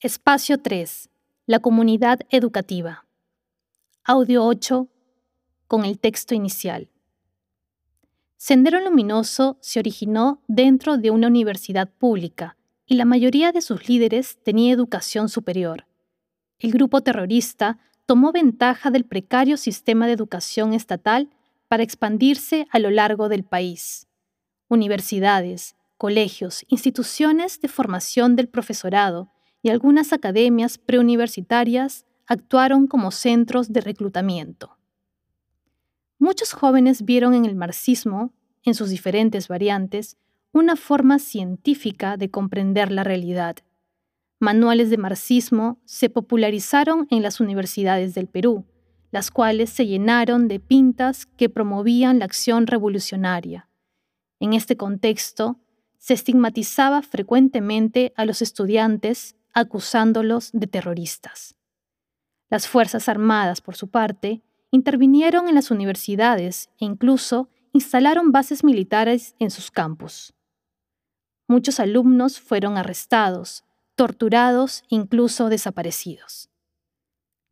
Espacio 3. La comunidad educativa. Audio 8 con el texto inicial. Sendero Luminoso se originó dentro de una universidad pública y la mayoría de sus líderes tenía educación superior. El grupo terrorista tomó ventaja del precario sistema de educación estatal para expandirse a lo largo del país. Universidades, colegios, instituciones de formación del profesorado y algunas academias preuniversitarias actuaron como centros de reclutamiento. Muchos jóvenes vieron en el marxismo, en sus diferentes variantes, una forma científica de comprender la realidad. Manuales de marxismo se popularizaron en las universidades del Perú, las cuales se llenaron de pintas que promovían la acción revolucionaria. En este contexto, se estigmatizaba frecuentemente a los estudiantes acusándolos de terroristas. Las Fuerzas Armadas, por su parte, intervinieron en las universidades e incluso instalaron bases militares en sus campus. Muchos alumnos fueron arrestados, torturados e incluso desaparecidos.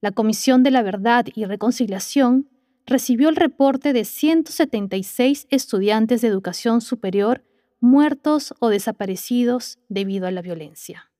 La Comisión de la Verdad y Reconciliación recibió el reporte de 176 estudiantes de educación superior muertos o desaparecidos debido a la violencia.